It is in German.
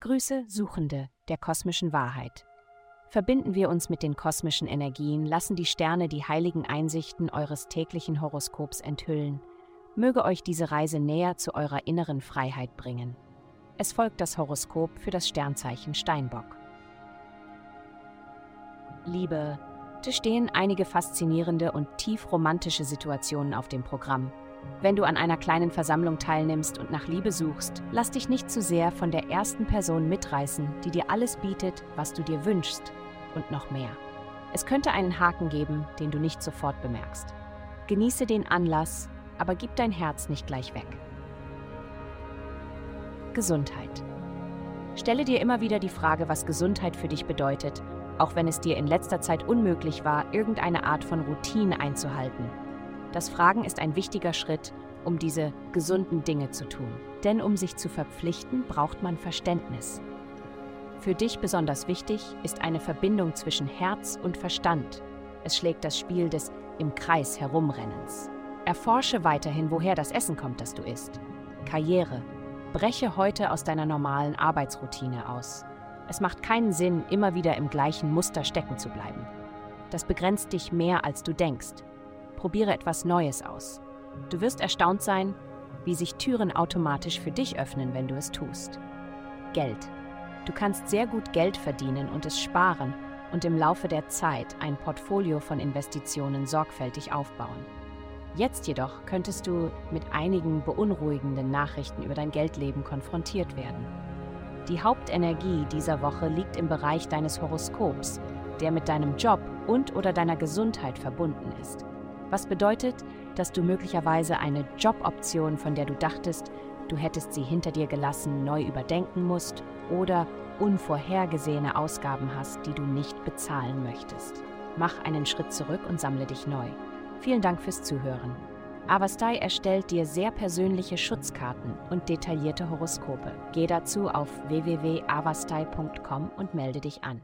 Grüße Suchende der kosmischen Wahrheit. Verbinden wir uns mit den kosmischen Energien, lassen die Sterne die heiligen Einsichten eures täglichen Horoskops enthüllen. Möge euch diese Reise näher zu eurer inneren Freiheit bringen. Es folgt das Horoskop für das Sternzeichen Steinbock. Liebe, es stehen einige faszinierende und tief romantische Situationen auf dem Programm. Wenn du an einer kleinen Versammlung teilnimmst und nach Liebe suchst, lass dich nicht zu sehr von der ersten Person mitreißen, die dir alles bietet, was du dir wünschst und noch mehr. Es könnte einen Haken geben, den du nicht sofort bemerkst. Genieße den Anlass, aber gib dein Herz nicht gleich weg. Gesundheit. Stelle dir immer wieder die Frage, was Gesundheit für dich bedeutet, auch wenn es dir in letzter Zeit unmöglich war, irgendeine Art von Routine einzuhalten das Fragen ist ein wichtiger Schritt, um diese gesunden Dinge zu tun. Denn um sich zu verpflichten, braucht man Verständnis. Für dich besonders wichtig ist eine Verbindung zwischen Herz und Verstand. Es schlägt das Spiel des im Kreis herumrennens. Erforsche weiterhin, woher das Essen kommt, das du isst. Karriere. Breche heute aus deiner normalen Arbeitsroutine aus. Es macht keinen Sinn, immer wieder im gleichen Muster stecken zu bleiben. Das begrenzt dich mehr, als du denkst. Probiere etwas Neues aus. Du wirst erstaunt sein, wie sich Türen automatisch für dich öffnen, wenn du es tust. Geld. Du kannst sehr gut Geld verdienen und es sparen und im Laufe der Zeit ein Portfolio von Investitionen sorgfältig aufbauen. Jetzt jedoch könntest du mit einigen beunruhigenden Nachrichten über dein Geldleben konfrontiert werden. Die Hauptenergie dieser Woche liegt im Bereich deines Horoskops, der mit deinem Job und oder deiner Gesundheit verbunden ist was bedeutet, dass du möglicherweise eine Joboption, von der du dachtest, du hättest sie hinter dir gelassen, neu überdenken musst oder unvorhergesehene Ausgaben hast, die du nicht bezahlen möchtest. Mach einen Schritt zurück und sammle dich neu. Vielen Dank fürs Zuhören. Avastai erstellt dir sehr persönliche Schutzkarten und detaillierte Horoskope. Geh dazu auf www.avastai.com und melde dich an.